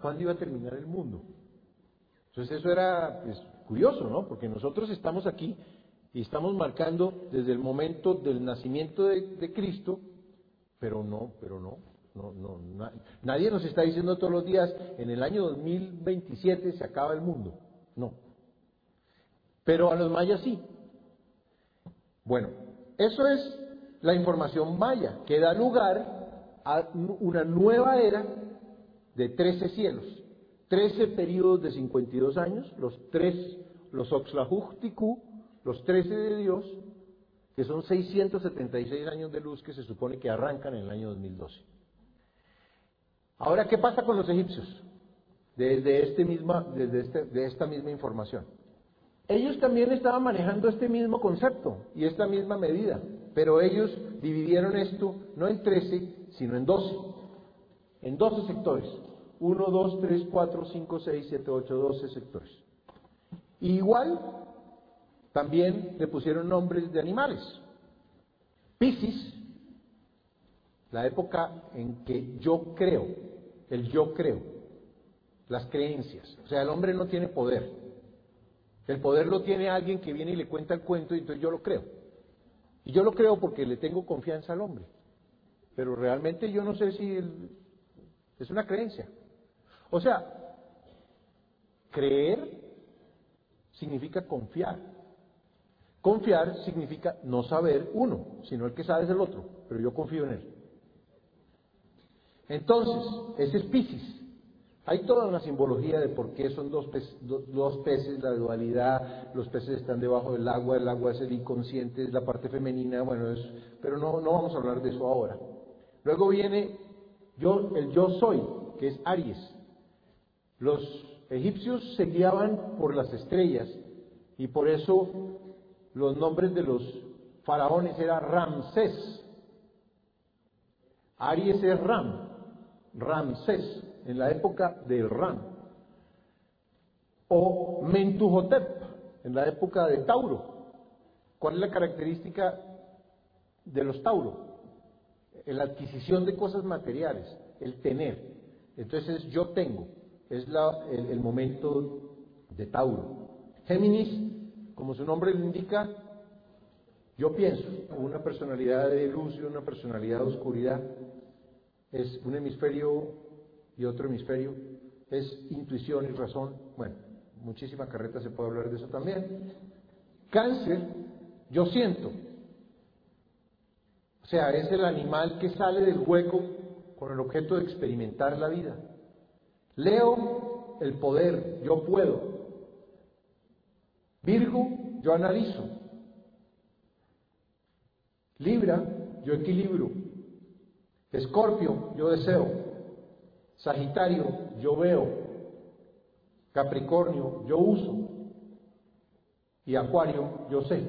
¿Cuándo iba a terminar el mundo? Entonces eso era pues, curioso, ¿no? Porque nosotros estamos aquí y estamos marcando desde el momento del nacimiento de, Cristo, pero no, pero no, no, no, nadie nos está diciendo todos los días, en el año 2027 se acaba el mundo. No. Pero a los mayas sí. Bueno, eso es la información maya, que da lugar a una nueva era de 13 cielos, 13 periodos de 52 años, los tres, los Oxlajuchtiku, los 13 de Dios, que son 676 años de luz que se supone que arrancan en el año 2012. Ahora, ¿qué pasa con los egipcios? Desde, este misma, desde este, de esta misma información. Ellos también estaban manejando este mismo concepto y esta misma medida, pero ellos dividieron esto no en 13, sino en 12, en 12 sectores. 1, 2, 3, 4, 5, 6, 7, 8, 12 sectores. igual, también le pusieron nombres de animales. Piscis, la época en que yo creo, el yo creo, las creencias. O sea, el hombre no tiene poder. El poder lo tiene alguien que viene y le cuenta el cuento y entonces yo lo creo. Y yo lo creo porque le tengo confianza al hombre. Pero realmente yo no sé si es una creencia. O sea, creer significa confiar. Confiar significa no saber uno, sino el que sabe es el otro, pero yo confío en él. Entonces, ese es Piscis. Hay toda una simbología de por qué son dos peces, dos peces, la dualidad, los peces están debajo del agua, el agua es el inconsciente, es la parte femenina, bueno, es, pero no, no vamos a hablar de eso ahora. Luego viene yo, el yo soy, que es Aries. Los egipcios se guiaban por las estrellas y por eso los nombres de los faraones eran Ramsés. Aries es Ram, Ramsés, en la época del Ram. O Mentuhotep, en la época de Tauro. ¿Cuál es la característica de los Tauro? La adquisición de cosas materiales, el tener. Entonces yo tengo es el, momento de Tauro. Géminis, como su nombre lo indica, yo pienso, una personalidad de luz y una personalidad de oscuridad, es un hemisferio y otro hemisferio, es intuición y razón. Bueno, muchísima carreta se puede hablar de eso también. Cáncer, yo siento. O sea, es el animal que sale del hueco con el objeto de experimentar la vida. Leo el poder, yo puedo. Virgo, yo analizo. Libra, yo equilibro. Escorpio, yo deseo. Sagitario, yo veo. Capricornio, yo uso. Y Acuario, yo sé.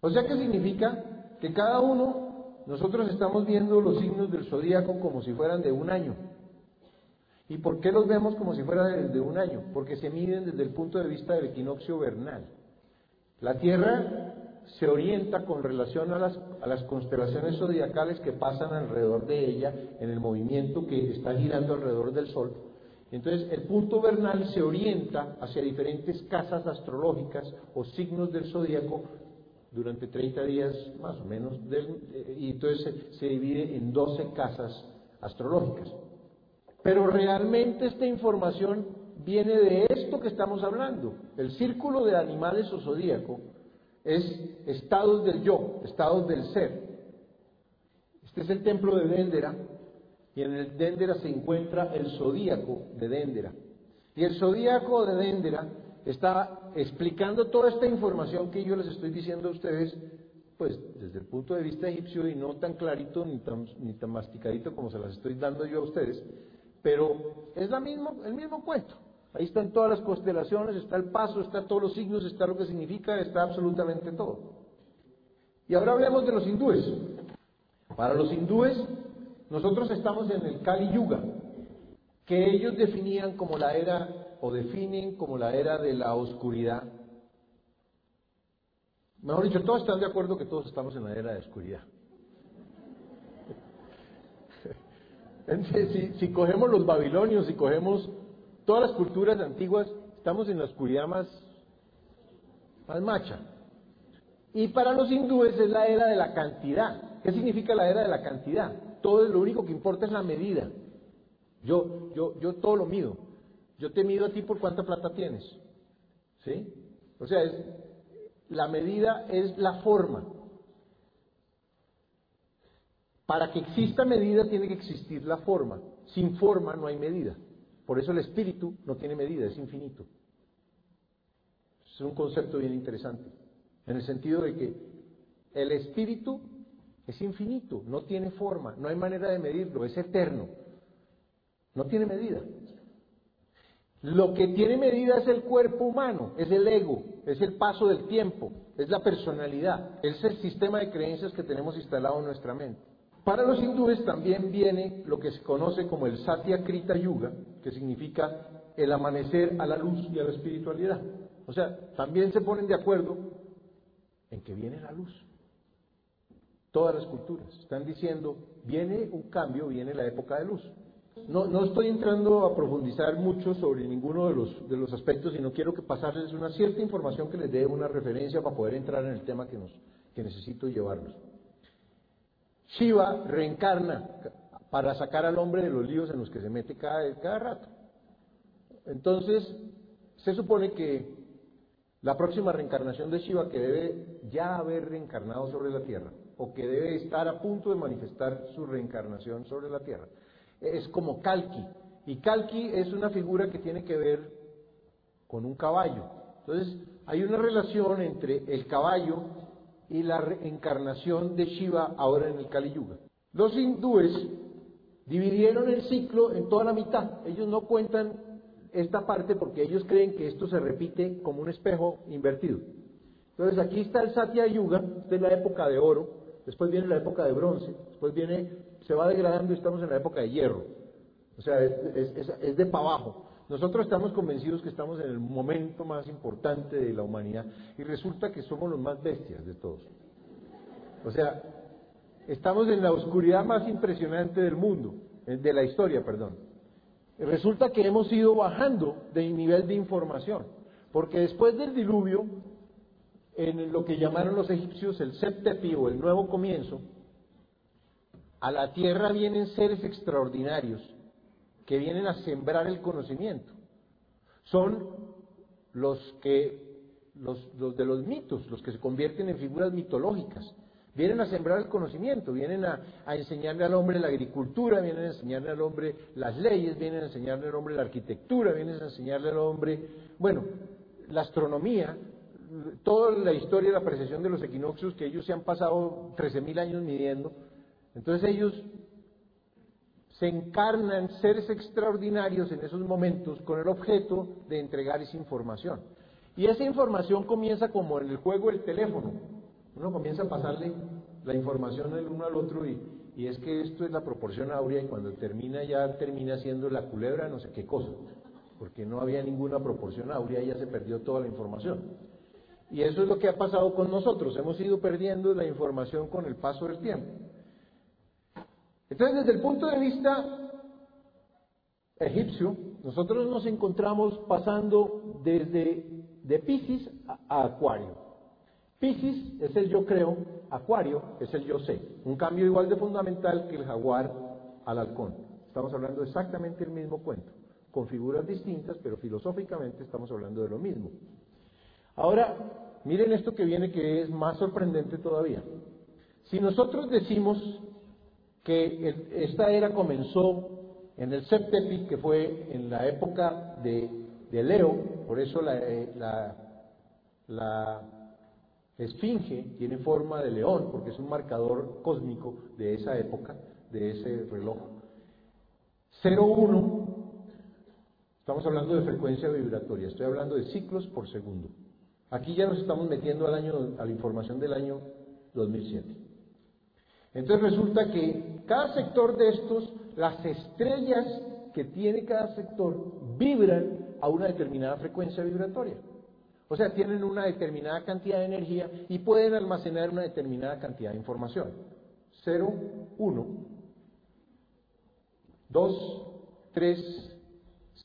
O sea, ¿qué significa? Que cada uno, nosotros estamos viendo los signos del zodíaco como si fueran de un año. ¿Y por qué los vemos como si fuera de, un año? Porque se miden desde el punto de vista del equinoccio vernal. La Tierra se orienta con relación a las, a las constelaciones zodiacales que pasan alrededor de ella en el movimiento que está girando alrededor del Sol. Entonces, el punto vernal se orienta hacia diferentes casas astrológicas o signos del zodíaco durante 30 días más o menos, y entonces se, se divide en 12 casas astrológicas. Pero realmente esta información viene de esto que estamos hablando. El círculo de animales o zodíaco es estados del yo, estados del ser. Este es el templo de Déndera y en el Déndera se encuentra el zodíaco de Déndera. Y el zodíaco de Déndera está explicando toda esta información que yo les estoy diciendo a ustedes, pues desde el punto de vista egipcio y no tan clarito ni tan, ni tan masticadito como se las estoy dando yo a ustedes, pero es la mismo, el mismo cuento. Ahí están todas las constelaciones, está el paso, está todos los signos, está lo que significa, está absolutamente todo. Y ahora hablemos de los hindúes. Para los hindúes, nosotros estamos en el Kali Yuga, que ellos definían como la era, o definen como la era de la oscuridad. Mejor dicho, todos están de acuerdo que todos estamos en la era de oscuridad. Si, si, cogemos los babilonios, si cogemos todas las culturas antiguas, estamos en la oscuridad más, más macha. Y para los hindúes es la era de la cantidad. ¿Qué significa la era de la cantidad? Todo lo único que importa es la medida. Yo, yo, yo todo lo mido. Yo te mido a ti por cuánta plata tienes. ¿Sí? O sea, es, la medida es la forma. Para que exista medida tiene que existir la forma. Sin forma no hay medida. Por eso el espíritu no tiene medida, es infinito. Es un concepto bien interesante. En el sentido de que el espíritu es infinito, no tiene forma, no hay manera de medirlo, es eterno. No tiene medida. Lo que tiene medida es el cuerpo humano, es el ego, es el paso del tiempo, es la personalidad, es el sistema de creencias que tenemos instalado en nuestra mente. Para los hindúes también viene lo que se conoce como el Satya Krita Yuga, que significa el amanecer a la luz y a la espiritualidad. O sea, también se ponen de acuerdo en que viene la luz. Todas las culturas están diciendo, viene un cambio, viene la época de luz. No, no estoy entrando a profundizar mucho sobre ninguno de los, de los aspectos, sino quiero que pasarles una cierta información que les dé una referencia para poder entrar en el tema que, nos, que necesito llevarlos. Shiva reencarna para sacar al hombre de los líos en los que se mete cada, cada rato. Entonces, se supone que la próxima reencarnación de Shiva, que debe ya haber reencarnado sobre la Tierra, o que debe estar a punto de manifestar su reencarnación sobre la Tierra, es como Kalki. Y Kalki es una figura que tiene que ver con un caballo. Entonces, hay una relación entre el caballo y la reencarnación de Shiva ahora en el Kali Yuga. Los hindúes dividieron el ciclo en toda la mitad. Ellos no cuentan esta parte porque ellos creen que esto se repite como un espejo invertido. Entonces aquí está el Satya Yuga, esta es la época de oro, después viene la época de bronce, después viene, se va degradando y estamos en la época de hierro. O sea, es, es de para abajo. Nosotros estamos convencidos que estamos en el momento más importante de la humanidad y resulta que somos los más bestias de todos. O sea, estamos en la oscuridad más impresionante del mundo, eh, de la historia, perdón. Resulta que hemos ido bajando de nivel de información, porque después del diluvio, en lo que llamaron los egipcios el septepi o el nuevo comienzo, a la tierra vienen seres extraordinarios que vienen a sembrar el conocimiento. Son los que los, de los mitos, los que se convierten en figuras mitológicas. Vienen a sembrar el conocimiento, vienen a, enseñarle al hombre la agricultura, vienen a enseñarle al hombre las leyes, vienen a enseñarle al hombre la arquitectura, vienen a enseñarle al hombre, bueno, la astronomía, toda la historia de la precesión de los equinoccios que ellos se han pasado 13.000 años midiendo. Entonces ellos se encarnan seres extraordinarios en esos momentos con el objeto de entregar esa información. Y esa información comienza como en el juego del teléfono. Uno comienza a pasarle la información del uno al otro y, y es que esto es la proporción áurea y cuando termina ya termina siendo la culebra no sé qué cosa, porque no había ninguna proporción áurea y ya se perdió toda la información. Y eso es lo que ha pasado con nosotros, hemos ido perdiendo la información con el paso del tiempo. Entonces, desde el punto de vista egipcio, nosotros nos encontramos pasando desde de Pisces a, Acuario. Pisces es el yo creo, Acuario es el yo sé. Un cambio igual de fundamental que el jaguar al halcón. Estamos hablando exactamente el mismo cuento, con figuras distintas, pero filosóficamente estamos hablando de lo mismo. Ahora, miren esto que viene que es más sorprendente todavía. Si nosotros decimos que esta era comenzó en el Septepi, que fue en la época de, Leo, por eso eh, la, la, esfinge tiene forma de león, porque es un marcador cósmico de esa época, de ese reloj. 0, 1, estamos hablando de frecuencia vibratoria, estoy hablando de ciclos por segundo. Aquí ya nos estamos metiendo al año, a la información del año 2007. Entonces resulta que cada sector de estos, las estrellas que tiene cada sector vibran a una determinada frecuencia vibratoria. O sea, tienen una determinada cantidad de energía y pueden almacenar una determinada cantidad de información. 0, 1, 2, 3,